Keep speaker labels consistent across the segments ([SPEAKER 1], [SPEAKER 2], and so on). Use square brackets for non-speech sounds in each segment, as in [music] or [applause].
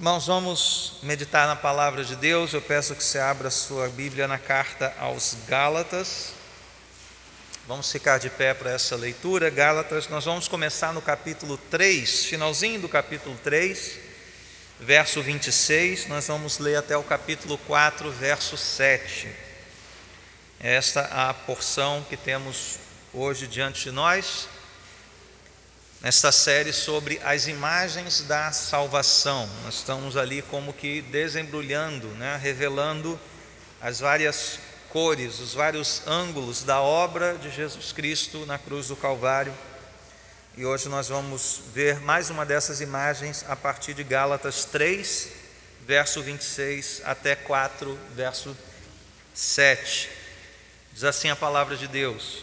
[SPEAKER 1] Irmãos, vamos meditar na palavra de Deus. Eu peço que você abra sua Bíblia na carta aos Gálatas. Vamos ficar de pé para essa leitura. Gálatas, nós vamos começar no capítulo 3, finalzinho do capítulo 3, verso 26. Nós vamos ler até o capítulo 4, verso 7. Esta é a porção que temos hoje diante de nós nesta série sobre as imagens da salvação. Nós estamos ali como que desembrulhando, né, revelando as várias cores, os vários ângulos da obra de Jesus Cristo na cruz do Calvário. E hoje nós vamos ver mais uma dessas imagens a partir de Gálatas 3, verso 26 até 4, verso 7. Diz assim a palavra de Deus: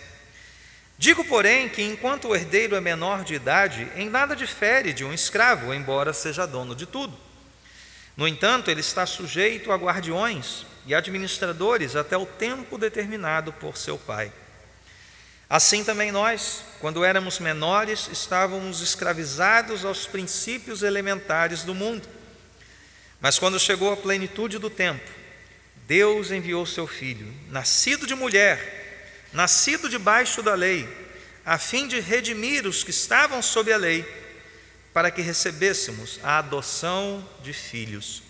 [SPEAKER 1] Digo, porém, que enquanto o herdeiro é menor de idade, em nada difere de um escravo, embora seja dono de tudo. No entanto, ele está sujeito a guardiões e administradores até o tempo determinado por seu pai. Assim também nós, quando éramos menores, estávamos escravizados aos princípios elementares do mundo. Mas quando chegou a plenitude do tempo, Deus enviou seu filho, nascido de mulher, nascido debaixo da lei, a fim de redimir os que estavam sob a lei, para que recebêssemos a adoção de filhos.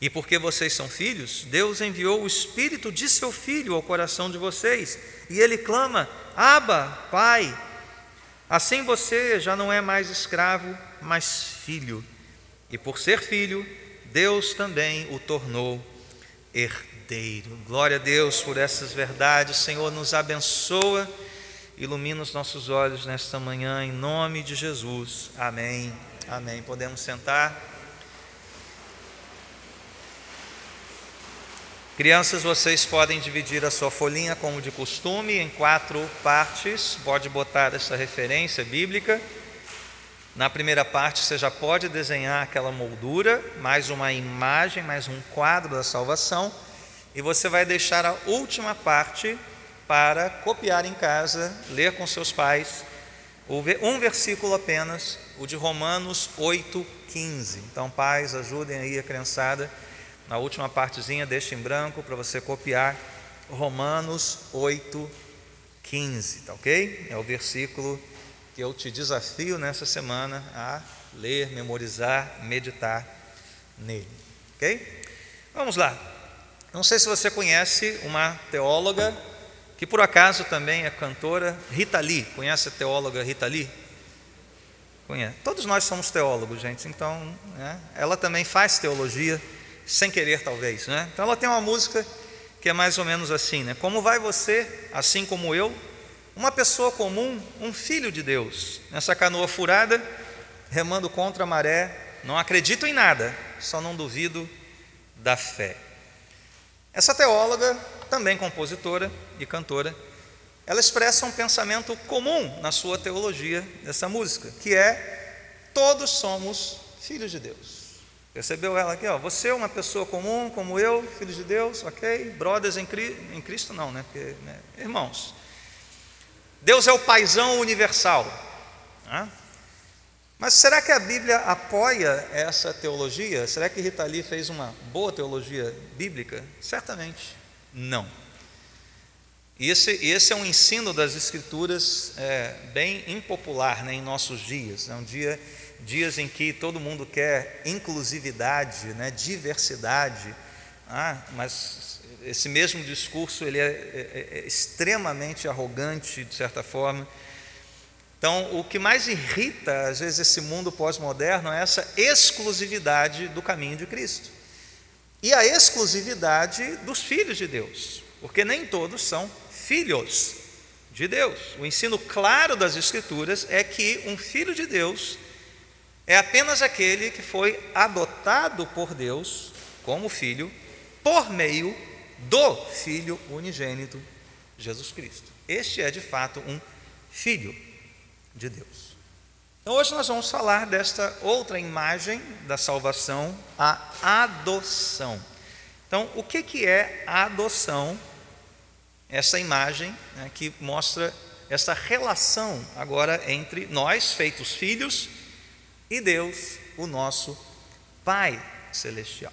[SPEAKER 1] E porque vocês são filhos, Deus enviou o Espírito de seu Filho ao coração de vocês, e ele clama: Abba, Pai. Assim você já não é mais escravo, mas filho. E por ser filho, Deus também o tornou herdeiro Glória a Deus por essas verdades. Senhor, nos abençoa, ilumina os nossos olhos nesta manhã, em nome de Jesus. Amém. Amém. Podemos sentar. Crianças, vocês podem dividir a sua folhinha como de costume em quatro partes. Pode botar essa referência bíblica. Na primeira parte, você já pode desenhar aquela moldura, mais uma imagem, mais um quadro da salvação e você vai deixar a última parte para copiar em casa, ler com seus pais, um versículo apenas, o de Romanos 8,15. Então, pais, ajudem aí a criançada, na última partezinha, deixe em branco para você copiar Romanos 8,15, tá ok? É o versículo que eu te desafio nessa semana a ler, memorizar, meditar nele, ok? Vamos lá. Não sei se você conhece uma teóloga que por acaso também é cantora, Rita Lee. Conhece a teóloga Rita Lee? Conhece. Todos nós somos teólogos, gente. Então, né, ela também faz teologia sem querer, talvez. Né? Então, ela tem uma música que é mais ou menos assim, né? Como vai você, assim como eu, uma pessoa comum, um filho de Deus, nessa canoa furada, remando contra a maré, não acredito em nada, só não duvido da fé. Essa teóloga, também compositora e cantora, ela expressa um pensamento comum na sua teologia dessa música, que é todos somos filhos de Deus. Percebeu ela aqui? Ó, você é uma pessoa comum como eu, filho de Deus, ok? Brothers em, em Cristo, não, né? Porque, né? Irmãos, Deus é o paisão universal. Né? Mas será que a Bíblia apoia essa teologia? Será que Rita Lee fez uma boa teologia bíblica? Certamente não. Esse, esse é um ensino das Escrituras é, bem impopular né, em nossos dias. É um dia, dias em que todo mundo quer inclusividade, né, diversidade, ah, mas esse mesmo discurso ele é, é, é extremamente arrogante, de certa forma então, o que mais irrita, às vezes, esse mundo pós-moderno é essa exclusividade do caminho de Cristo. E a exclusividade dos filhos de Deus, porque nem todos são filhos de Deus. O ensino claro das Escrituras é que um filho de Deus é apenas aquele que foi adotado por Deus como filho por meio do Filho unigênito Jesus Cristo. Este é de fato um filho de Deus. Então hoje nós vamos falar desta outra imagem da salvação, a adoção. Então, o que, que é a adoção? Essa imagem né, que mostra essa relação agora entre nós, feitos filhos, e Deus, o nosso Pai Celestial.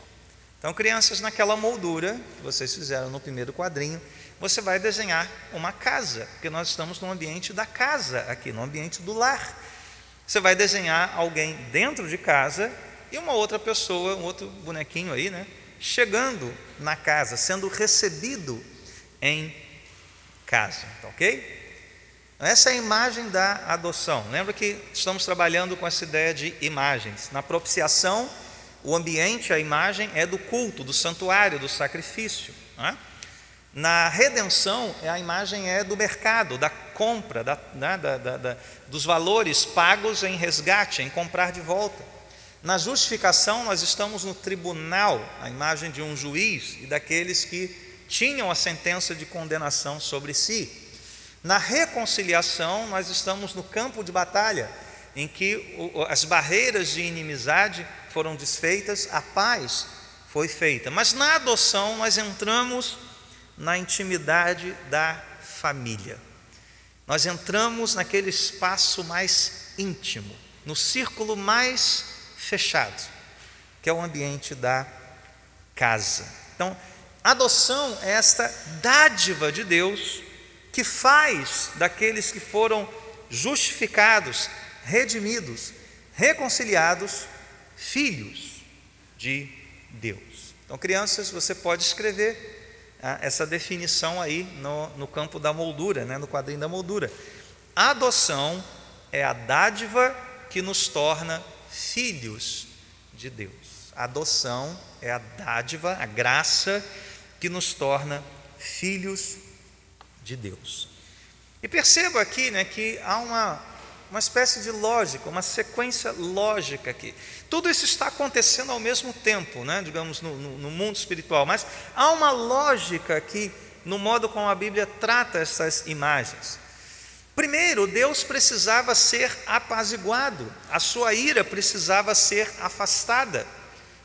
[SPEAKER 1] Então, crianças, naquela moldura que vocês fizeram no primeiro quadrinho, você vai desenhar uma casa, porque nós estamos no ambiente da casa aqui, no ambiente do lar. Você vai desenhar alguém dentro de casa e uma outra pessoa, um outro bonequinho aí, né? Chegando na casa, sendo recebido em casa, tá ok? Essa é a imagem da adoção. Lembra que estamos trabalhando com essa ideia de imagens. Na propiciação, o ambiente, a imagem é do culto, do santuário, do sacrifício. É? Na redenção, a imagem é do mercado, da compra, né, da, da, da, dos valores pagos em resgate, em comprar de volta. Na justificação, nós estamos no tribunal, a imagem de um juiz e daqueles que tinham a sentença de condenação sobre si. Na reconciliação, nós estamos no campo de batalha, em que as barreiras de inimizade foram desfeitas, a paz foi feita. Mas na adoção, nós entramos na intimidade da família. Nós entramos naquele espaço mais íntimo, no círculo mais fechado, que é o ambiente da casa. Então, adoção é esta dádiva de Deus que faz daqueles que foram justificados, redimidos, reconciliados, filhos de Deus. Então, crianças, você pode escrever essa definição aí no, no campo da moldura, né, no quadrinho da moldura. A adoção é a dádiva que nos torna filhos de Deus. A adoção é a dádiva, a graça que nos torna filhos de Deus. E perceba aqui né, que há uma, uma espécie de lógica, uma sequência lógica aqui. Tudo isso está acontecendo ao mesmo tempo, né, digamos, no, no, no mundo espiritual, mas há uma lógica aqui no modo como a Bíblia trata essas imagens. Primeiro, Deus precisava ser apaziguado, a sua ira precisava ser afastada.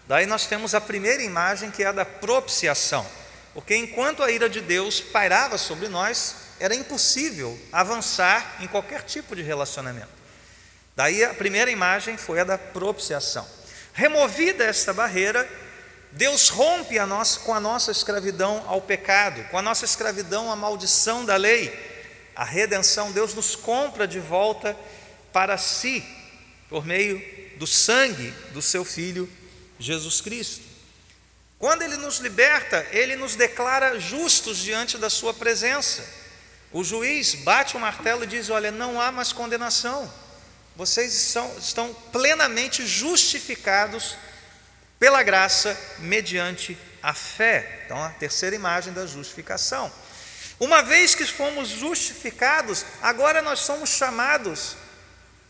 [SPEAKER 1] Daí nós temos a primeira imagem que é a da propiciação. Porque enquanto a ira de Deus pairava sobre nós, era impossível avançar em qualquer tipo de relacionamento. Daí a primeira imagem foi a da propiciação. Removida esta barreira, Deus rompe a nossa, com a nossa escravidão ao pecado, com a nossa escravidão à maldição da lei. A redenção, Deus nos compra de volta para si, por meio do sangue do seu Filho Jesus Cristo. Quando Ele nos liberta, Ele nos declara justos diante da Sua presença. O juiz bate o martelo e diz: Olha, não há mais condenação, vocês são, estão plenamente justificados pela graça mediante a fé. Então, a terceira imagem da justificação. Uma vez que fomos justificados, agora nós somos chamados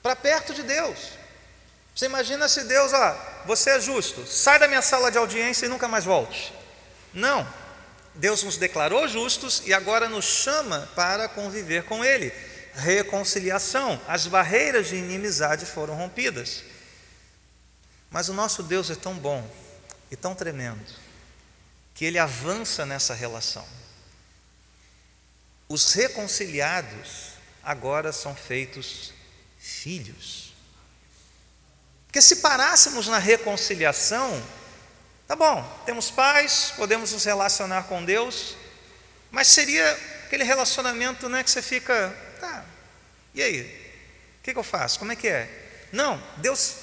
[SPEAKER 1] para perto de Deus. Você imagina se Deus, ó, você é justo, sai da minha sala de audiência e nunca mais volte. Não. Deus nos declarou justos e agora nos chama para conviver com Ele. Reconciliação, as barreiras de inimizade foram rompidas. Mas o nosso Deus é tão bom e tão tremendo que Ele avança nessa relação. Os reconciliados agora são feitos filhos. Porque se parássemos na reconciliação, tá bom, temos paz, podemos nos relacionar com Deus, mas seria aquele relacionamento né, que você fica, tá, e aí? O que, que eu faço? Como é que é? Não, Deus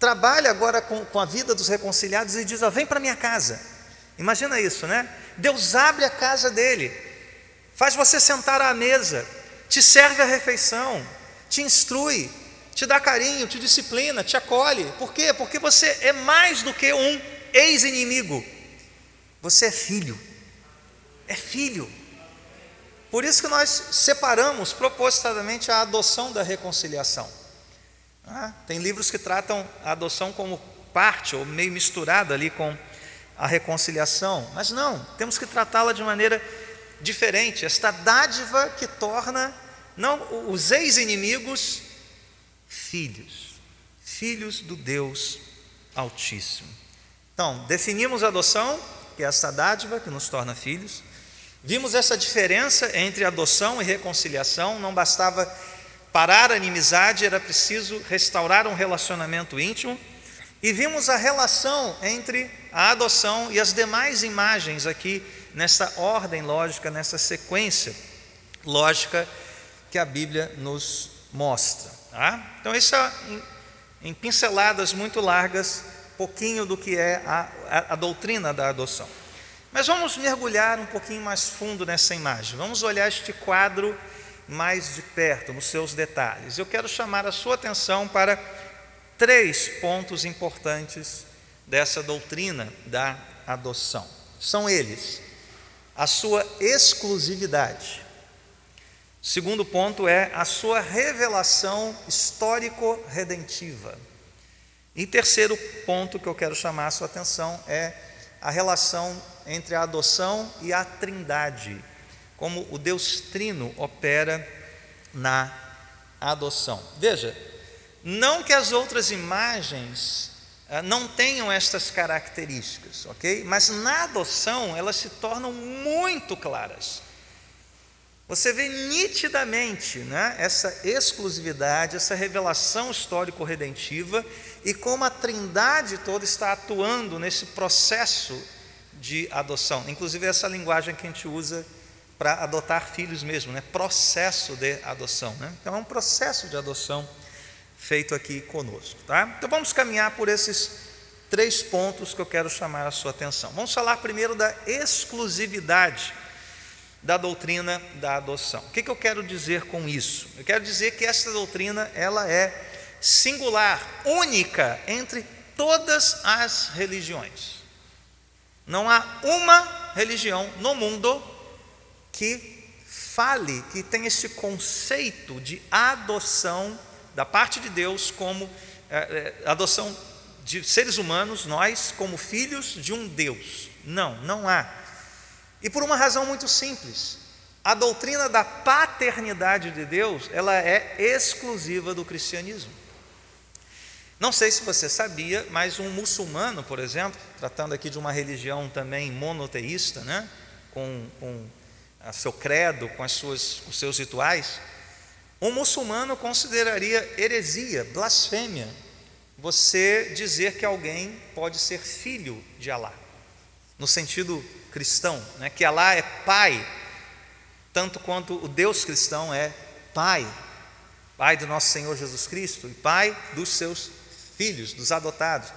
[SPEAKER 1] trabalha agora com, com a vida dos reconciliados e diz: ó, vem para minha casa. Imagina isso, né? Deus abre a casa dele, faz você sentar à mesa, te serve a refeição, te instrui, te dá carinho, te disciplina, te acolhe. Por quê? Porque você é mais do que um ex-inimigo. Você é filho. É filho. Por isso que nós separamos propositadamente a adoção da reconciliação. Ah, tem livros que tratam a adoção como parte ou meio misturada ali com a reconciliação, mas não, temos que tratá-la de maneira diferente. Esta dádiva que torna não os ex-inimigos filhos, filhos do Deus Altíssimo. Então, definimos a adoção, que é esta dádiva que nos torna filhos. Vimos essa diferença entre adoção e reconciliação, não bastava parar a inimizade, era preciso restaurar um relacionamento íntimo. E vimos a relação entre a adoção e as demais imagens aqui, nessa ordem lógica, nessa sequência lógica que a Bíblia nos mostra. Tá? Então, isso é em, pinceladas muito largas, pouquinho do que é a, a, a doutrina da adoção. Mas vamos mergulhar um pouquinho mais fundo nessa imagem. Vamos olhar este quadro mais de perto, nos seus detalhes. Eu quero chamar a sua atenção para três pontos importantes dessa doutrina da adoção. São eles: a sua exclusividade. Segundo ponto é a sua revelação histórico-redentiva. E terceiro ponto que eu quero chamar a sua atenção é a relação entre a adoção e a trindade, como o Deus Trino opera na adoção. Veja, não que as outras imagens ah, não tenham estas características, ok? Mas na adoção elas se tornam muito claras. Você vê nitidamente né, essa exclusividade, essa revelação histórico-redentiva e como a trindade toda está atuando nesse processo de adoção. Inclusive essa linguagem que a gente usa para adotar filhos mesmo, né? processo de adoção. Né? Então é um processo de adoção feito aqui conosco. Tá? Então vamos caminhar por esses três pontos que eu quero chamar a sua atenção. Vamos falar primeiro da exclusividade da doutrina da adoção. O que, eu quero dizer com isso? Eu quero dizer que essa doutrina ela é singular, única entre todas as religiões. Não há uma religião no mundo que fale, que tenha esse conceito de adoção da parte de Deus como é, é, adoção de seres humanos, nós como filhos de um Deus. Não, não há. E por uma razão muito simples. A doutrina da paternidade de Deus, ela é exclusiva do cristianismo. Não sei se você sabia, mas um muçulmano, por exemplo, tratando aqui de uma religião também monoteísta, né, com, com a seu credo, com as suas, os seus rituais, um muçulmano consideraria heresia, blasfêmia, você dizer que alguém pode ser filho de Alá, no sentido cristão, né, que Alá é pai, tanto quanto o Deus cristão é pai, pai do nosso Senhor Jesus Cristo e pai dos seus filhos, dos adotados.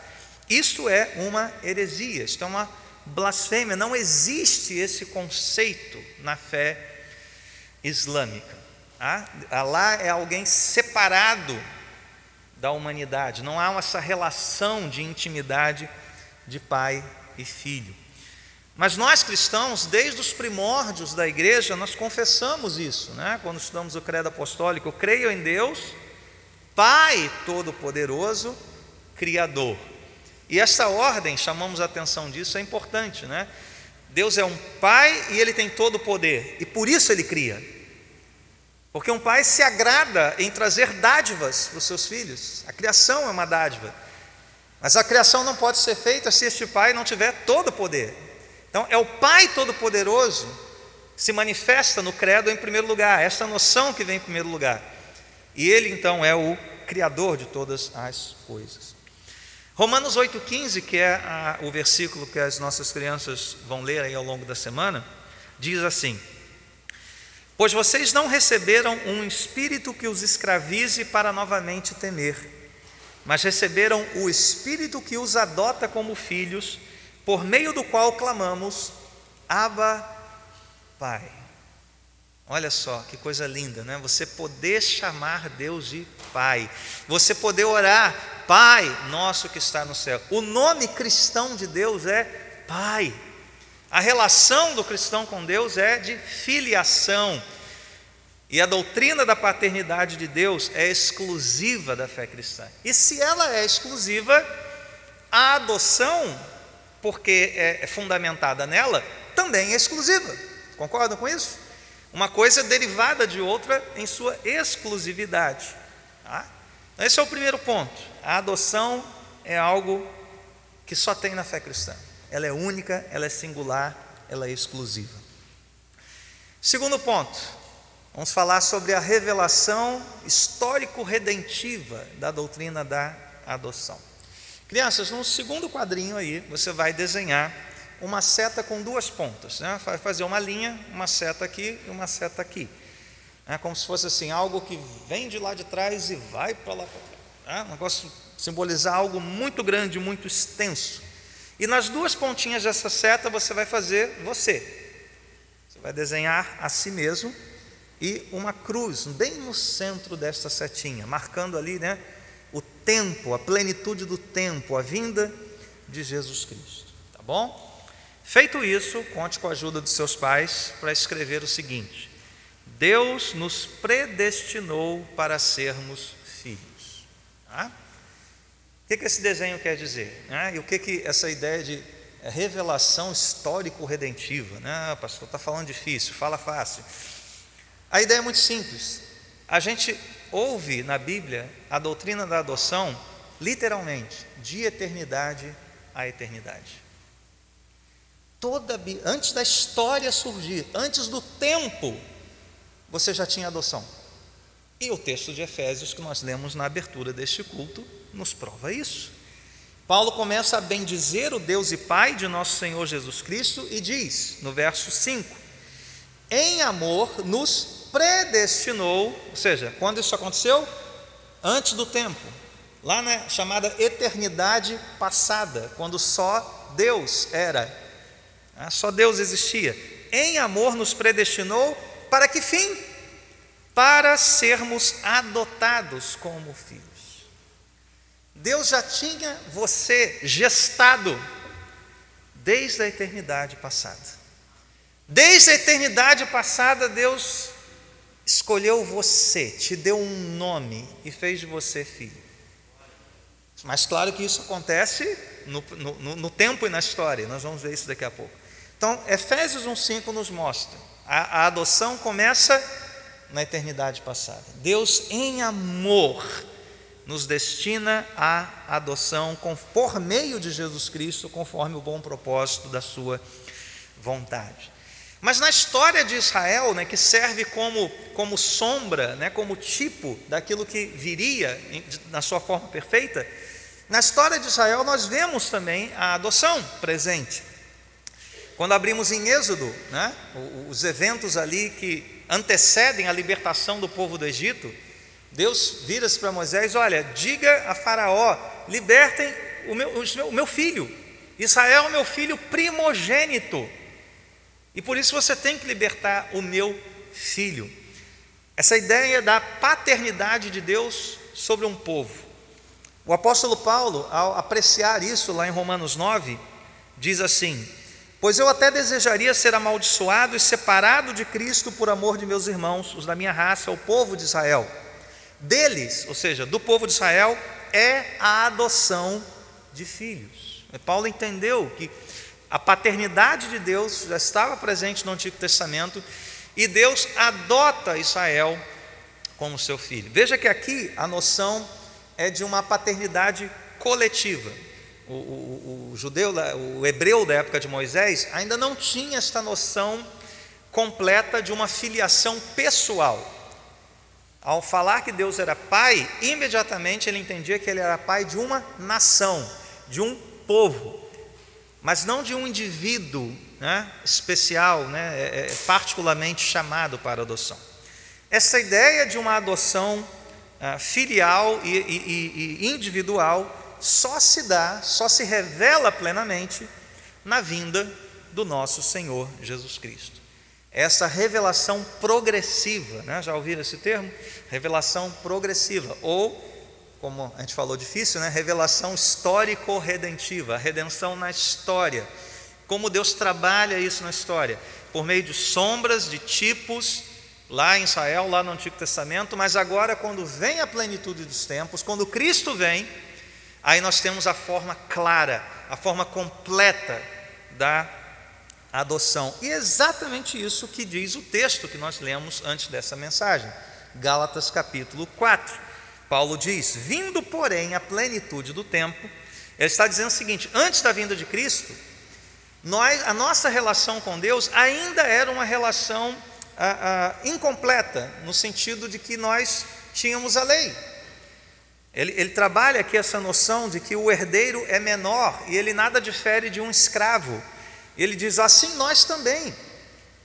[SPEAKER 1] Isto é uma heresia, isto é uma blasfêmia, não existe esse conceito na fé islâmica. Ah, Alá é alguém separado da humanidade, não há essa relação de intimidade de pai e filho. Mas nós cristãos, desde os primórdios da igreja, nós confessamos isso, né? quando estudamos o credo apostólico, eu creio em Deus, Pai Todo-Poderoso, Criador. E essa ordem, chamamos a atenção disso, é importante, né? Deus é um pai e ele tem todo o poder, e por isso ele cria. Porque um pai se agrada em trazer dádivas para os seus filhos. A criação é uma dádiva. Mas a criação não pode ser feita se este pai não tiver todo o poder. Então, é o Pai Todo-Poderoso se manifesta no credo em primeiro lugar, essa noção que vem em primeiro lugar. E ele então é o Criador de todas as coisas. Romanos 8,15, que é a, o versículo que as nossas crianças vão ler aí ao longo da semana, diz assim: Pois vocês não receberam um espírito que os escravize para novamente temer, mas receberam o espírito que os adota como filhos, por meio do qual clamamos: Abba, Pai. Olha só que coisa linda, né? Você poder chamar Deus de Pai, você poder orar, Pai nosso que está no céu. O nome cristão de Deus é Pai. A relação do cristão com Deus é de filiação. E a doutrina da paternidade de Deus é exclusiva da fé cristã. E se ela é exclusiva, a adoção, porque é fundamentada nela, também é exclusiva. Concordam com isso? Uma coisa derivada de outra em sua exclusividade. Tá? Esse é o primeiro ponto. A adoção é algo que só tem na fé cristã. Ela é única, ela é singular, ela é exclusiva. Segundo ponto, vamos falar sobre a revelação histórico-redentiva da doutrina da adoção. Crianças, no segundo quadrinho aí, você vai desenhar uma seta com duas pontas, né? vai fazer uma linha, uma seta aqui e uma seta aqui. É como se fosse assim, algo que vem de lá de trás e vai para lá. É um negócio simbolizar algo muito grande, muito extenso. E nas duas pontinhas dessa seta você vai fazer você. Você vai desenhar a si mesmo e uma cruz bem no centro desta setinha, marcando ali, né, tempo, a plenitude do tempo, a vinda de Jesus Cristo. Tá bom? Feito isso, conte com a ajuda dos seus pais para escrever o seguinte: Deus nos predestinou para sermos filhos. Tá? O que, que esse desenho quer dizer? Né? E o que, que essa ideia de revelação histórico-redentiva? Né? Ah, pastor, está falando difícil, fala fácil. A ideia é muito simples. A gente ouve na Bíblia a doutrina da adoção, literalmente, de eternidade a eternidade. Toda, antes da história surgir, antes do tempo, você já tinha adoção. E o texto de Efésios que nós lemos na abertura deste culto nos prova isso. Paulo começa a bendizer o Deus e Pai de nosso Senhor Jesus Cristo e diz, no verso 5: Em amor nos predestinou, ou seja, quando isso aconteceu? Antes do tempo, lá na chamada eternidade passada, quando só Deus era, né, só Deus existia. Em amor nos predestinou para que fim? Para sermos adotados como filhos. Deus já tinha você gestado desde a eternidade passada. Desde a eternidade passada, Deus escolheu você, te deu um nome e fez de você filho. Mas claro que isso acontece no, no, no tempo e na história, nós vamos ver isso daqui a pouco. Então, Efésios 1,5 nos mostra a, a adoção começa na eternidade passada. Deus, em amor, nos destina à adoção por meio de Jesus Cristo, conforme o bom propósito da Sua vontade. Mas na história de Israel, né, que serve como, como sombra, né, como tipo daquilo que viria na sua forma perfeita, na história de Israel nós vemos também a adoção presente. Quando abrimos em Êxodo, né, os eventos ali que antecedem a libertação do povo do Egito, Deus vira-se para Moisés: Olha, diga a Faraó, libertem o meu, o meu filho, Israel é o meu filho primogênito, e por isso você tem que libertar o meu filho. Essa ideia da paternidade de Deus sobre um povo. O apóstolo Paulo, ao apreciar isso lá em Romanos 9, diz assim: Pois eu até desejaria ser amaldiçoado e separado de Cristo por amor de meus irmãos, os da minha raça, o povo de Israel. Deles, ou seja, do povo de Israel, é a adoção de filhos. Paulo entendeu que a paternidade de Deus já estava presente no Antigo Testamento e Deus adota Israel como seu filho. Veja que aqui a noção é de uma paternidade coletiva o, o, o judeu, o hebreu da época de Moisés, ainda não tinha esta noção completa de uma filiação pessoal. Ao falar que Deus era pai, imediatamente ele entendia que ele era pai de uma nação, de um povo, mas não de um indivíduo né, especial, né, é, é, particularmente chamado para adoção. Essa ideia de uma adoção ah, filial e, e, e individual só se dá, só se revela plenamente na vinda do nosso Senhor Jesus Cristo. Essa revelação progressiva, né? já ouviram esse termo? Revelação progressiva, ou, como a gente falou difícil, né? revelação histórico-redentiva, a redenção na história. Como Deus trabalha isso na história? Por meio de sombras, de tipos, lá em Israel, lá no Antigo Testamento, mas agora, quando vem a plenitude dos tempos, quando Cristo vem, aí nós temos a forma clara, a forma completa da adoção. E é exatamente isso que diz o texto que nós lemos antes dessa mensagem, Gálatas capítulo 4. Paulo diz: Vindo, porém, a plenitude do tempo, ele está dizendo o seguinte: antes da vinda de Cristo, nós, a nossa relação com Deus ainda era uma relação ah, ah, incompleta, no sentido de que nós tínhamos a lei. Ele, ele trabalha aqui essa noção de que o herdeiro é menor e ele nada difere de um escravo. Ele diz assim: nós também,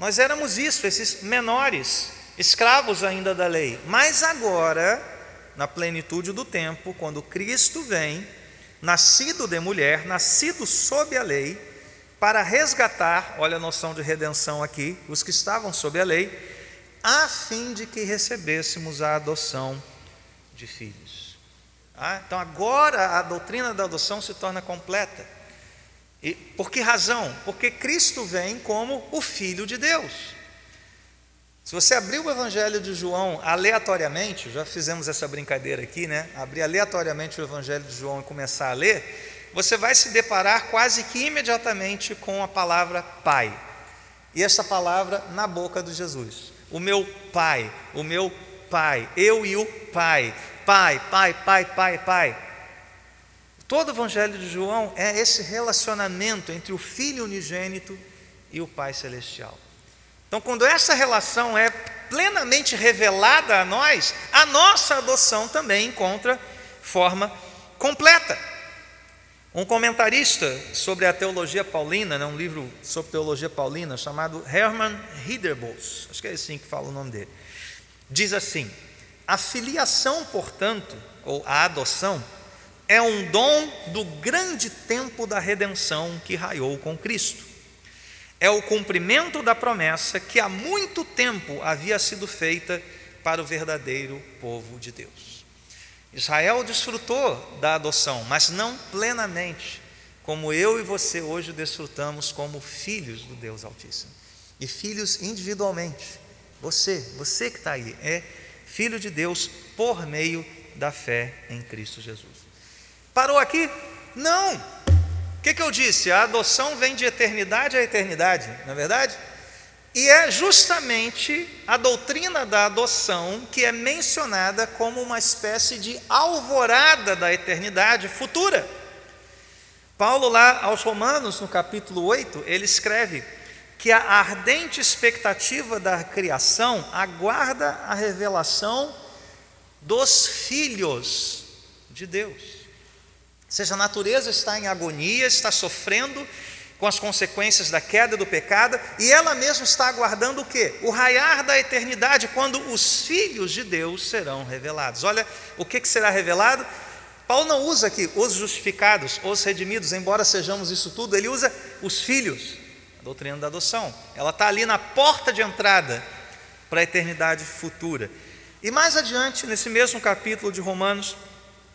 [SPEAKER 1] nós éramos isso, esses menores, escravos ainda da lei, mas agora, na plenitude do tempo, quando Cristo vem, nascido de mulher, nascido sob a lei, para resgatar, olha a noção de redenção aqui, os que estavam sob a lei, a fim de que recebêssemos a adoção de filhos. Ah, então agora a doutrina da adoção se torna completa. E por que razão? Porque Cristo vem como o Filho de Deus. Se você abrir o Evangelho de João aleatoriamente, já fizemos essa brincadeira aqui, né? Abrir aleatoriamente o Evangelho de João e começar a ler, você vai se deparar quase que imediatamente com a palavra Pai. E essa palavra na boca de Jesus. O meu Pai, o meu Pai, eu e o Pai. Pai, Pai, Pai, Pai, Pai. Todo o Evangelho de João é esse relacionamento entre o Filho unigênito e o Pai celestial. Então, quando essa relação é plenamente revelada a nós, a nossa adoção também encontra forma completa. Um comentarista sobre a teologia paulina, né, um livro sobre teologia paulina, chamado Hermann Hiderbos, acho que é assim que fala o nome dele, diz assim: a filiação, portanto, ou a adoção, é um dom do grande tempo da redenção que raiou com Cristo. É o cumprimento da promessa que há muito tempo havia sido feita para o verdadeiro povo de Deus. Israel desfrutou da adoção, mas não plenamente, como eu e você hoje desfrutamos como filhos do Deus Altíssimo. E filhos individualmente. Você, você que está aí, é filho de Deus por meio da fé em Cristo Jesus. Parou aqui? Não! Que, que eu disse? A adoção vem de eternidade a eternidade, não é verdade? E é justamente a doutrina da adoção que é mencionada como uma espécie de alvorada da eternidade futura. Paulo, lá aos Romanos, no capítulo 8, ele escreve que a ardente expectativa da criação aguarda a revelação dos filhos de Deus. Seja, a natureza está em agonia, está sofrendo, com as consequências da queda do pecado, e ela mesma está aguardando o que? O raiar da eternidade, quando os filhos de Deus serão revelados. Olha o que, que será revelado. Paulo não usa aqui os justificados, os redimidos, embora sejamos isso tudo, ele usa os filhos, a doutrina da adoção. Ela está ali na porta de entrada para a eternidade futura. E mais adiante, nesse mesmo capítulo de Romanos,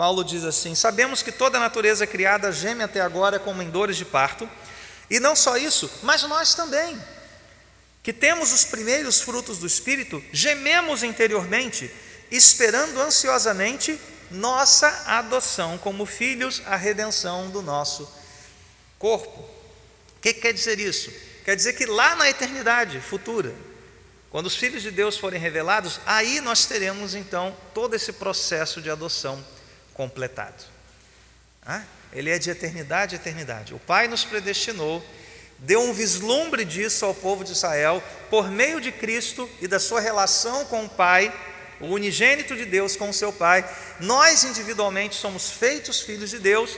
[SPEAKER 1] Paulo diz assim: Sabemos que toda a natureza criada geme até agora como em dores de parto. E não só isso, mas nós também, que temos os primeiros frutos do Espírito, gememos interiormente, esperando ansiosamente nossa adoção como filhos, a redenção do nosso corpo. O que quer dizer isso? Quer dizer que lá na eternidade futura, quando os filhos de Deus forem revelados, aí nós teremos então todo esse processo de adoção completado. Ah? ele é de eternidade a eternidade. O Pai nos predestinou, deu um vislumbre disso ao povo de Israel, por meio de Cristo e da sua relação com o Pai, o unigênito de Deus com o seu Pai. Nós individualmente somos feitos filhos de Deus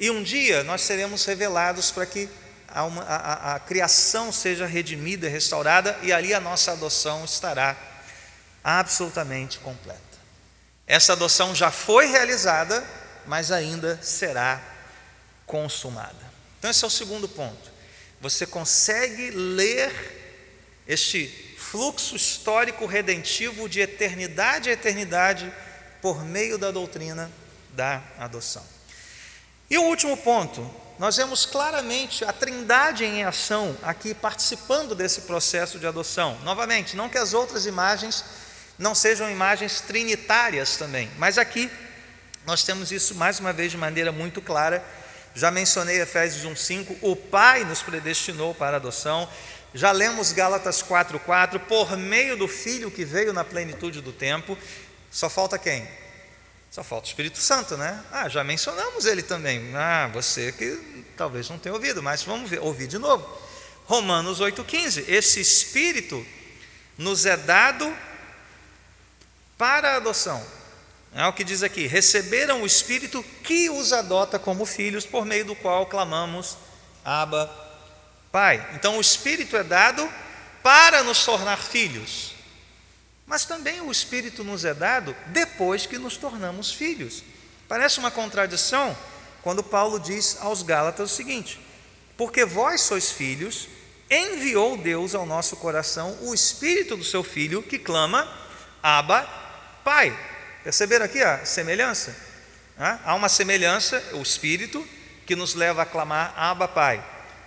[SPEAKER 1] e um dia nós seremos revelados para que a, uma, a, a, criação seja redimida, restaurada e ali a nossa adoção estará absolutamente completa. Essa adoção já foi realizada, mas ainda será consumada. Então, esse é o segundo ponto. Você consegue ler este fluxo histórico redentivo de eternidade a eternidade por meio da doutrina da adoção. E o último ponto, nós vemos claramente a Trindade em ação aqui participando desse processo de adoção. Novamente, não que as outras imagens não sejam imagens trinitárias também, mas aqui nós temos isso mais uma vez de maneira muito clara. Já mencionei Efésios 1:5, o Pai nos predestinou para a adoção. Já lemos Gálatas 4:4, por meio do Filho que veio na plenitude do tempo. Só falta quem? Só falta o Espírito Santo, né? Ah, já mencionamos ele também. Ah, você que talvez não tenha ouvido, mas vamos ver, ouvir de novo. Romanos 8,15. Esse Espírito nos é dado para a adoção. É o que diz aqui: receberam o Espírito que os adota como filhos, por meio do qual clamamos, Abba, Pai. Então o Espírito é dado para nos tornar filhos, mas também o Espírito nos é dado depois que nos tornamos filhos. Parece uma contradição quando Paulo diz aos Gálatas o seguinte: Porque vós sois filhos, enviou Deus ao nosso coração o Espírito do seu Filho que clama, Abba, Pai. Perceberam aqui a semelhança? Há uma semelhança, o Espírito, que nos leva a clamar Abba, Pai.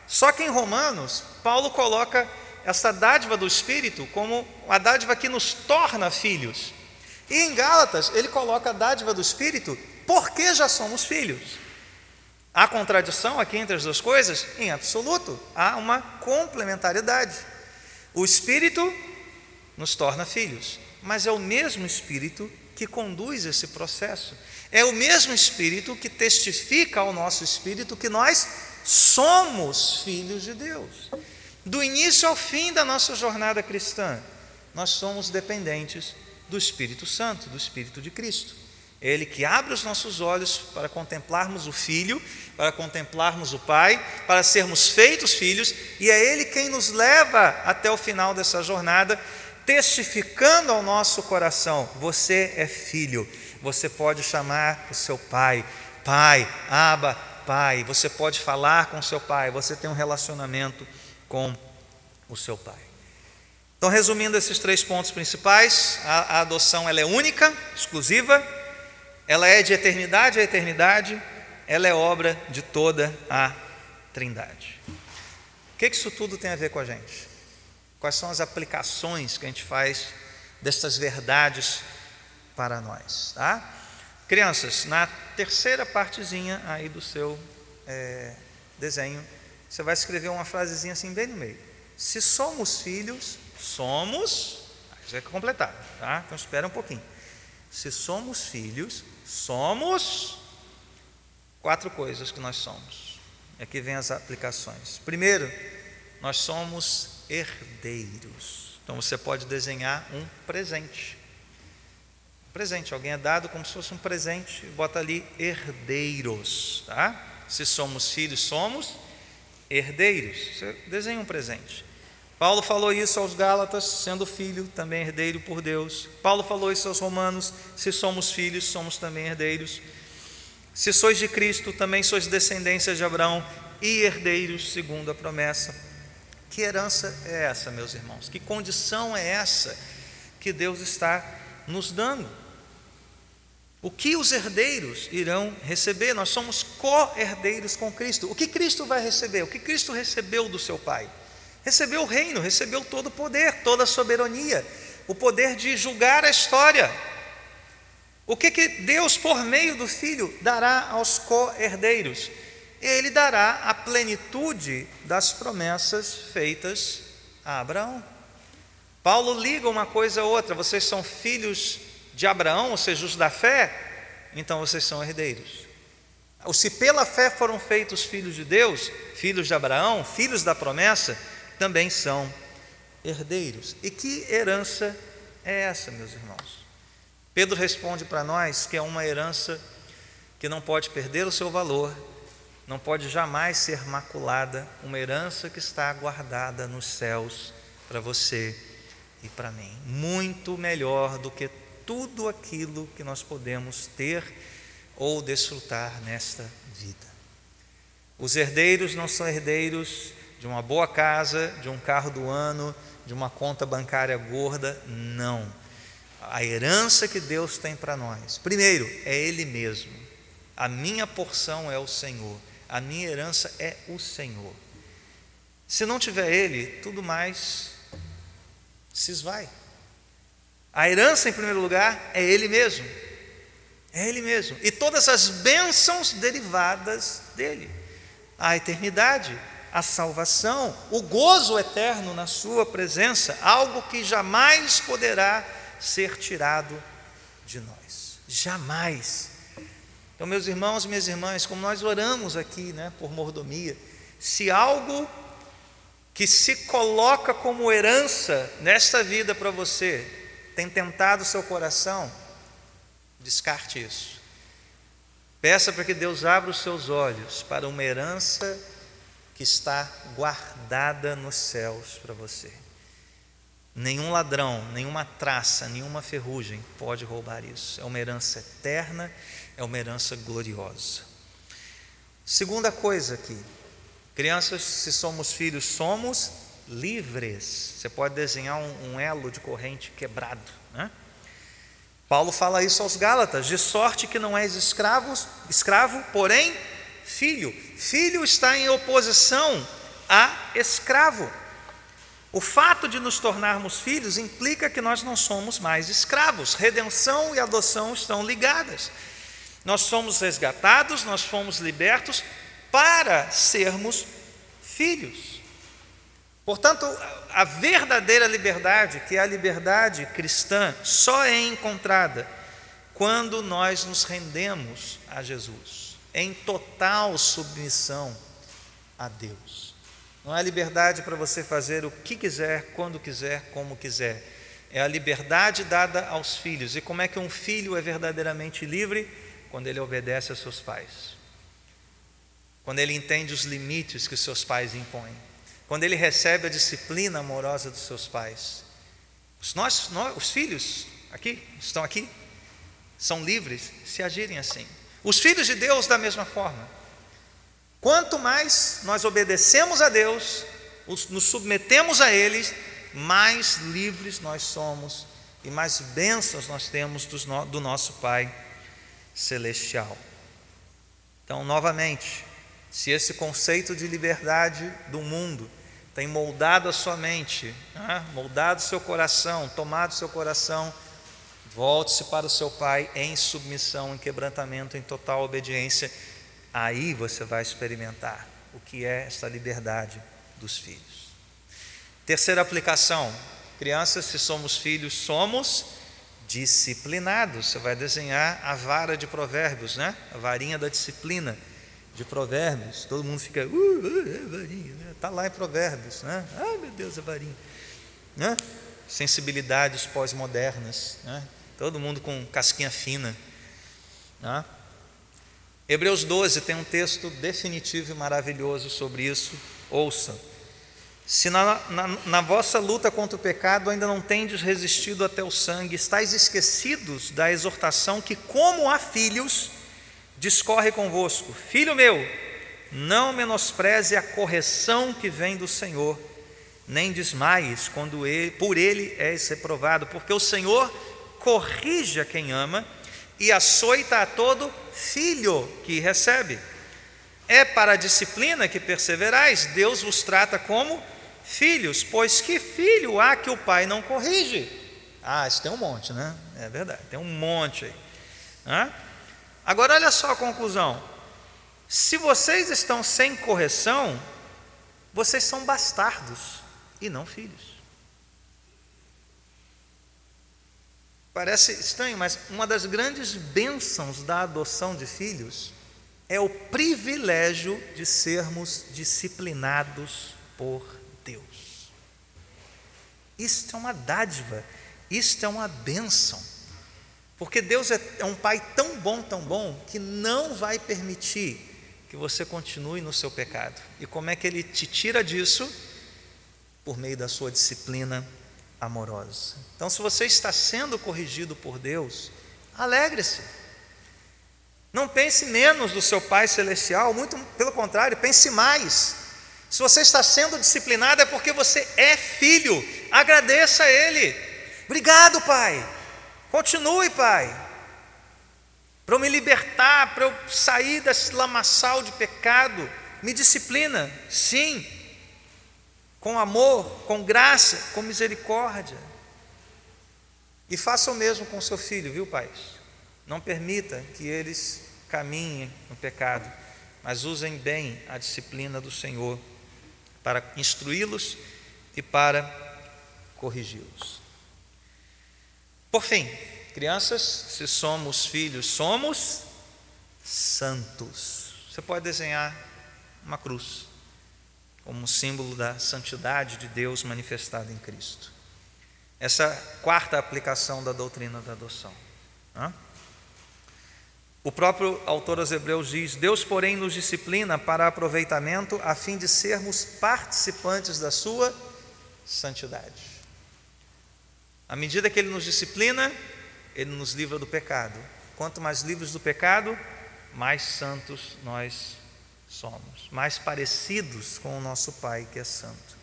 [SPEAKER 1] Só que em Romanos, Paulo coloca essa dádiva do Espírito como a dádiva que nos torna filhos. E em Gálatas, ele coloca a dádiva do Espírito porque já somos filhos. Há contradição aqui entre as duas coisas? Em absoluto, há uma complementariedade. O Espírito nos torna filhos, mas é o mesmo Espírito que conduz esse processo. É o mesmo Espírito que testifica ao nosso espírito que nós somos filhos de Deus. Do início ao fim da nossa jornada cristã, nós somos dependentes do Espírito Santo, do Espírito de Cristo. É Ele que abre os nossos olhos para contemplarmos o Filho, para contemplarmos o Pai, para sermos feitos filhos, e é Ele quem nos leva até o final dessa jornada, testificando ao nosso coração: você é filho, você pode chamar o seu pai, pai, aba, pai, você pode falar com o seu pai, você tem um relacionamento com o seu pai. Então, resumindo esses três pontos principais, a, a adoção ela é única, exclusiva, ela é de eternidade a eternidade, ela é obra de toda a Trindade. O que, que isso tudo tem a ver com a gente? Quais são as aplicações que a gente faz destas verdades para nós, tá? Crianças, na terceira partezinha aí do seu é, desenho, você vai escrever uma frasezinha assim bem no meio. Se somos filhos, somos. Você vai completar, tá? Então espera um pouquinho. Se somos filhos, somos quatro coisas que nós somos. Aqui vem as aplicações. Primeiro, nós somos herdeiros. Então você pode desenhar um presente. Um presente, alguém é dado como se fosse um presente, bota ali herdeiros, tá? Se somos filhos, somos herdeiros. Você desenha um presente. Paulo falou isso aos Gálatas, sendo filho, também herdeiro por Deus. Paulo falou isso aos Romanos, se somos filhos, somos também herdeiros. Se sois de Cristo, também sois descendência de Abraão e herdeiros segundo a promessa. Que herança é essa, meus irmãos? Que condição é essa que Deus está nos dando? O que os herdeiros irão receber? Nós somos co-herdeiros com Cristo. O que Cristo vai receber? O que Cristo recebeu do seu Pai? Recebeu o reino, recebeu todo o poder, toda a soberania, o poder de julgar a história. O que, que Deus, por meio do Filho, dará aos co-herdeiros? Ele dará a plenitude das promessas feitas a Abraão. Paulo liga uma coisa a outra: vocês são filhos de Abraão, ou seja, os da fé, então vocês são herdeiros. Se pela fé foram feitos filhos de Deus, filhos de Abraão, filhos da promessa, também são herdeiros. E que herança é essa, meus irmãos? Pedro responde para nós que é uma herança que não pode perder o seu valor não pode jamais ser maculada, uma herança que está guardada nos céus para você e para mim. Muito melhor do que tudo aquilo que nós podemos ter ou desfrutar nesta vida. Os herdeiros não são herdeiros de uma boa casa, de um carro do ano, de uma conta bancária gorda, não. A herança que Deus tem para nós, primeiro, é Ele mesmo. A minha porção é o Senhor, a minha herança é o Senhor. Se não tiver Ele, tudo mais se esvai. A herança, em primeiro lugar, é Ele mesmo. É Ele mesmo. E todas as bênçãos derivadas dele. A eternidade, a salvação, o gozo eterno na Sua presença, algo que jamais poderá ser tirado de nós. Jamais. Então, meus irmãos e minhas irmãs, como nós oramos aqui né, por mordomia, se algo que se coloca como herança nesta vida para você tem tentado o seu coração, descarte isso. Peça para que Deus abra os seus olhos para uma herança que está guardada nos céus para você. Nenhum ladrão, nenhuma traça, nenhuma ferrugem pode roubar isso. É uma herança eterna, é uma herança gloriosa. Segunda coisa aqui, crianças, se somos filhos, somos livres. Você pode desenhar um, um elo de corrente quebrado, né? Paulo fala isso aos Gálatas, de sorte que não és escravos, escravo, porém filho. Filho está em oposição a escravo. O fato de nos tornarmos filhos implica que nós não somos mais escravos. Redenção e adoção estão ligadas. Nós somos resgatados, nós fomos libertos para sermos filhos. Portanto, a verdadeira liberdade, que é a liberdade cristã, só é encontrada quando nós nos rendemos a Jesus, em total submissão a Deus. Não há liberdade para você fazer o que quiser, quando quiser, como quiser. É a liberdade dada aos filhos. E como é que um filho é verdadeiramente livre? Quando ele obedece aos seus pais. Quando ele entende os limites que os seus pais impõem. Quando ele recebe a disciplina amorosa dos seus pais. Os, nós, nós, os filhos aqui, estão aqui, são livres se agirem assim. Os filhos de Deus, da mesma forma. Quanto mais nós obedecemos a Deus, nos submetemos a Ele, mais livres nós somos e mais bênçãos nós temos do nosso Pai Celestial. Então, novamente, se esse conceito de liberdade do mundo tem moldado a sua mente, né? moldado seu coração, tomado seu coração, volte-se para o seu Pai em submissão, em quebrantamento, em total obediência aí você vai experimentar o que é essa liberdade dos filhos. Terceira aplicação: crianças, se somos filhos, somos disciplinados. Você vai desenhar a vara de provérbios, né? A varinha da disciplina de provérbios. Todo mundo fica, uh, uh, é varinha, né? Tá lá em provérbios, né? Ai meu Deus, é varinha, né? Sensibilidades pós-modernas, né? Todo mundo com casquinha fina, né? Hebreus 12 tem um texto definitivo e maravilhoso sobre isso. Ouça. Se na, na, na, vossa luta contra o pecado ainda não tendes resistido até o sangue, estáis esquecidos da exortação que, como a filhos, discorre convosco: Filho meu, não menospreze a correção que vem do Senhor, nem desmaies quando ele, por ele és reprovado, porque o Senhor corrige a quem ama e açoita a todo filho que recebe. É para a disciplina que perseverais, Deus vos trata como filhos, pois que filho há que o pai não corrige? Ah, isso tem um monte, né? É verdade, tem um monte aí. Agora olha só a conclusão. Se vocês estão sem correção, vocês são bastardos e não filhos. Parece estranho, mas uma das grandes bênçãos da adoção de filhos é o privilégio de sermos disciplinados por Deus. Isto é uma dádiva, isto é uma bênção. Porque Deus é, é um Pai tão bom, tão bom, que não vai permitir que você continue no seu pecado. E como é que Ele te tira disso? Por meio da sua disciplina amorosa. Então, se você está sendo corrigido por Deus, alegre-se. Não pense menos do seu Pai Celestial, muito pelo contrário, pense mais. Se você está sendo disciplinado é porque você é filho, agradeça a Ele. Obrigado, Pai. Continue, Pai. para eu me libertar, para eu sair desse lamaçal de pecado. Me disciplina, sim, com amor, com graça, com misericórdia. E faça o mesmo com seu filho, viu, pais? Não permita que eles caminhem no pecado, mas usem bem a disciplina do Senhor para instruí-los e para corrigi-los. Por fim, crianças, se somos filhos, somos santos. Você pode desenhar uma cruz como símbolo da santidade de Deus manifestada em Cristo. Essa quarta aplicação da doutrina da adoção. O próprio autor aos Hebreus diz: Deus, porém, nos disciplina para aproveitamento, a fim de sermos participantes da Sua santidade. À medida que Ele nos disciplina, Ele nos livra do pecado. Quanto mais livres do pecado, mais santos nós somos, mais parecidos com o nosso Pai que é santo.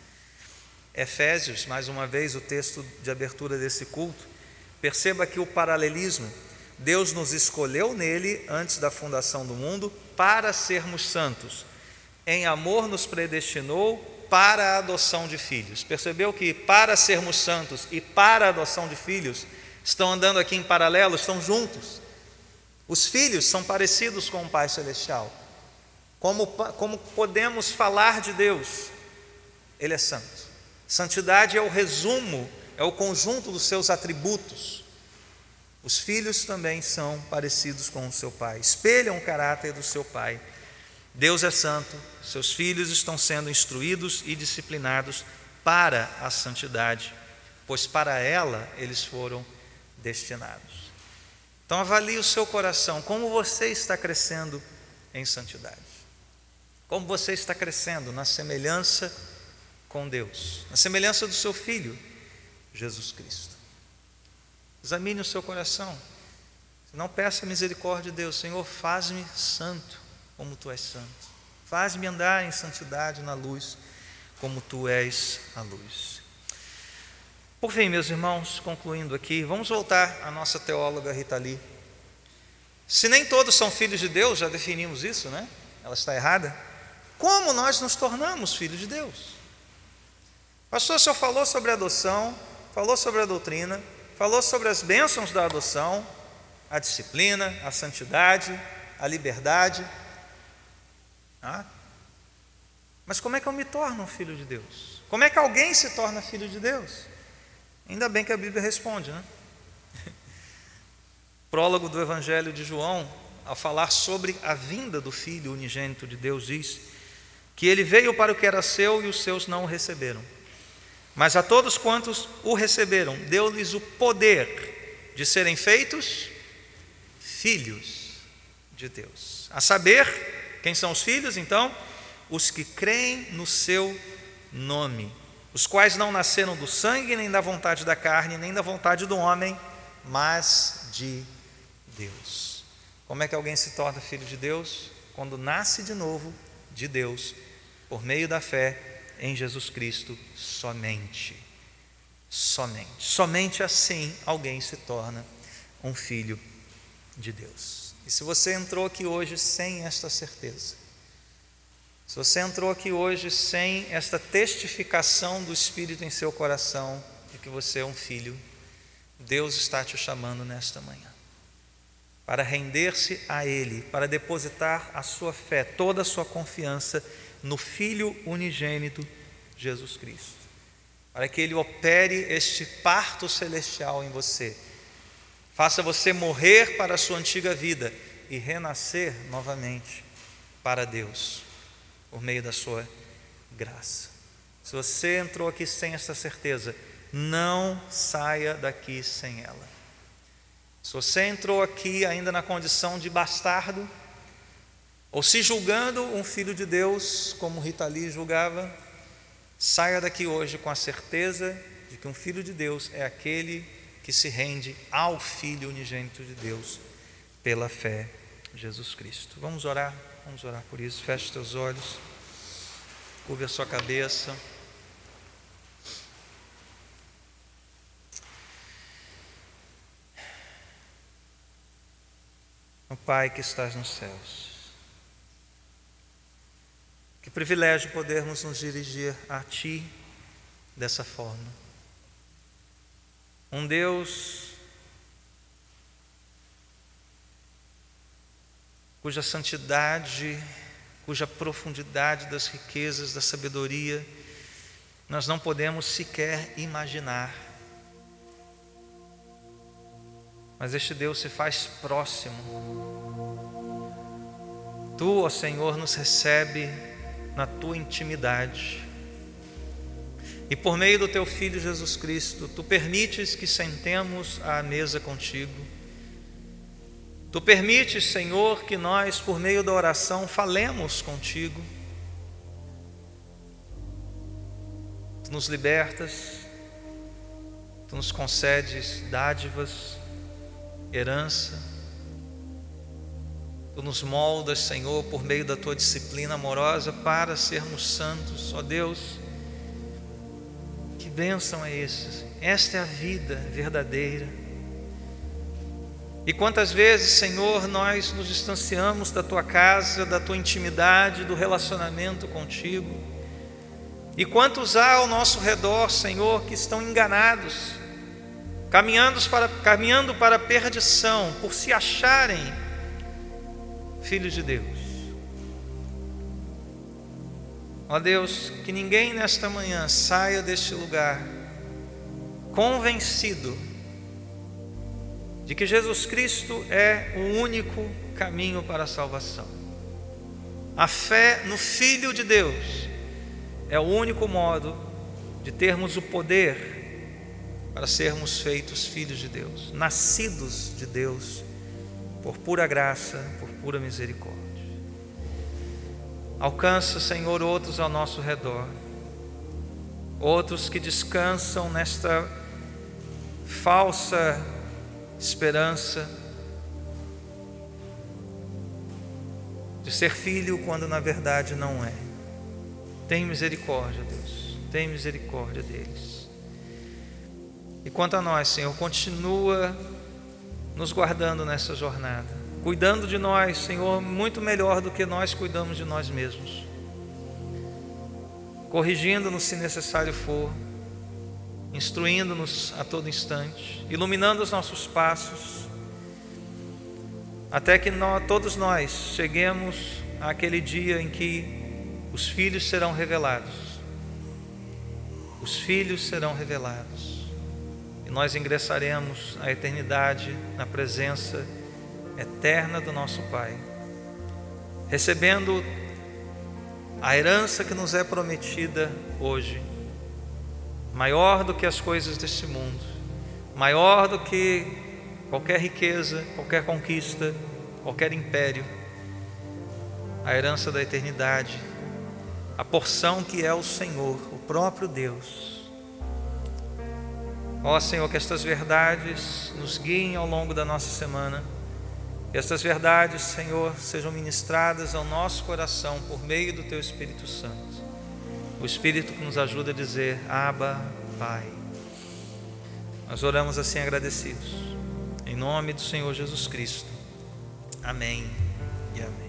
[SPEAKER 1] Efésios, mais uma vez, o texto de abertura desse culto, perceba que o paralelismo Deus nos escolheu nele antes da fundação do mundo para sermos santos. Em amor nos predestinou para a adoção de filhos. Percebeu que para sermos santos e para a adoção de filhos estão andando aqui em paralelo, estão juntos. Os filhos são parecidos com o Pai Celestial. Como, como podemos falar de Deus? Ele é santo. Santidade é o resumo, é o conjunto dos seus atributos. Os filhos também são parecidos com o seu pai, espelham o caráter do seu pai. Deus é santo, seus filhos estão sendo instruídos e disciplinados para a santidade, pois para ela eles foram destinados. Então avalie o seu coração, como você está crescendo em santidade. Como você está crescendo na semelhança com Deus, na semelhança do seu filho, Jesus Cristo. Examine o seu coração. Não peça misericórdia de Deus, Senhor, faz-me santo como tu és santo. Faz-me andar em santidade na luz, como tu és a luz. Por fim, meus irmãos, concluindo aqui, vamos voltar à nossa teóloga Rita Lee. Se nem todos são filhos de Deus, já definimos isso, né? Ela está errada. Como nós nos tornamos filhos de Deus? Pastor, o senhor falou sobre a adoção, falou sobre a doutrina, falou sobre as bênçãos da adoção, a disciplina, a santidade, a liberdade. Ah, mas como é que eu me torno um filho de Deus? Como é que alguém se torna filho de Deus? Ainda bem que a Bíblia responde, né? [laughs] Prólogo do Evangelho de João, ao falar sobre a vinda do Filho unigênito de Deus, diz que ele veio para o que era seu e os seus não o receberam. Mas a todos quantos o receberam, deu-lhes o poder de serem feitos filhos de Deus. A saber, quem são os filhos, então? Os que creem no seu nome, os quais não nasceram do sangue, nem da vontade da carne, nem da vontade do homem, mas de Deus. Como é que alguém se torna filho de Deus? Quando nasce de novo de Deus, por meio da fé em Jesus Cristo somente. Somente. Somente assim alguém se torna um filho de Deus. E se você entrou aqui hoje sem esta certeza, se você entrou aqui hoje sem esta testificação do Espírito em seu coração de que você é um filho, Deus está te chamando nesta manhã para render-se a Ele, para depositar a sua fé, toda a sua confiança no Filho unigênito Jesus Cristo, para que Ele opere este parto celestial em você, faça você morrer para a sua antiga vida e renascer novamente para Deus, por meio da sua graça. Se você entrou aqui sem essa certeza, não saia daqui sem ela. Se você entrou aqui ainda na condição de bastardo, ou se julgando um filho de Deus, como Rita Lee julgava, saia daqui hoje com a certeza de que um filho de Deus é aquele que se rende ao Filho unigênito de Deus pela fé Jesus Cristo. Vamos orar, vamos orar por isso. Feche teus olhos, curve a sua cabeça. Pai que estás nos céus. Que privilégio podermos nos dirigir a Ti dessa forma. Um Deus cuja santidade, cuja profundidade das riquezas, da sabedoria, nós não podemos sequer imaginar. Mas este Deus se faz próximo. Tu, ó Senhor, nos recebe na tua intimidade. E por meio do teu filho Jesus Cristo, tu permites que sentemos à mesa contigo. Tu permites, Senhor, que nós, por meio da oração, falemos contigo. Tu nos libertas, tu nos concedes dádivas, herança. Tu nos moldas, Senhor, por meio da tua disciplina amorosa para sermos santos. Ó Deus, que bênção é essa? Esta é a vida verdadeira. E quantas vezes, Senhor, nós nos distanciamos da tua casa, da tua intimidade, do relacionamento contigo. E quantos há ao nosso redor, Senhor, que estão enganados, caminhando para, caminhando para a perdição, por se acharem filhos de Deus. Ó Deus, que ninguém nesta manhã saia deste lugar convencido de que Jesus Cristo é o único caminho para a salvação. A fé no Filho de Deus é o único modo de termos o poder para sermos feitos filhos de Deus, nascidos de Deus, por pura graça, por pura misericórdia. Alcança, Senhor, outros ao nosso redor, outros que descansam nesta falsa esperança de ser filho quando na verdade não é. Tem misericórdia, Deus, tem misericórdia deles. E quanto a nós, Senhor, continua nos guardando nessa jornada, cuidando de nós, Senhor, muito melhor do que nós cuidamos de nós mesmos, corrigindo-nos se necessário for, instruindo-nos a todo instante, iluminando os nossos passos, até que nós, todos nós cheguemos àquele dia em que os filhos serão revelados. Os filhos serão revelados nós ingressaremos à eternidade na presença eterna do nosso Pai, recebendo a herança que nos é prometida hoje, maior do que as coisas deste mundo, maior do que qualquer riqueza, qualquer conquista, qualquer império, a herança da eternidade, a porção que é o Senhor, o próprio Deus Ó Senhor, que estas verdades nos guiem ao longo da nossa semana. Que estas verdades, Senhor, sejam ministradas ao nosso coração por meio do Teu Espírito Santo. O Espírito que nos ajuda a dizer: Abba, Pai. Nós oramos assim agradecidos. Em nome do Senhor Jesus Cristo. Amém e amém.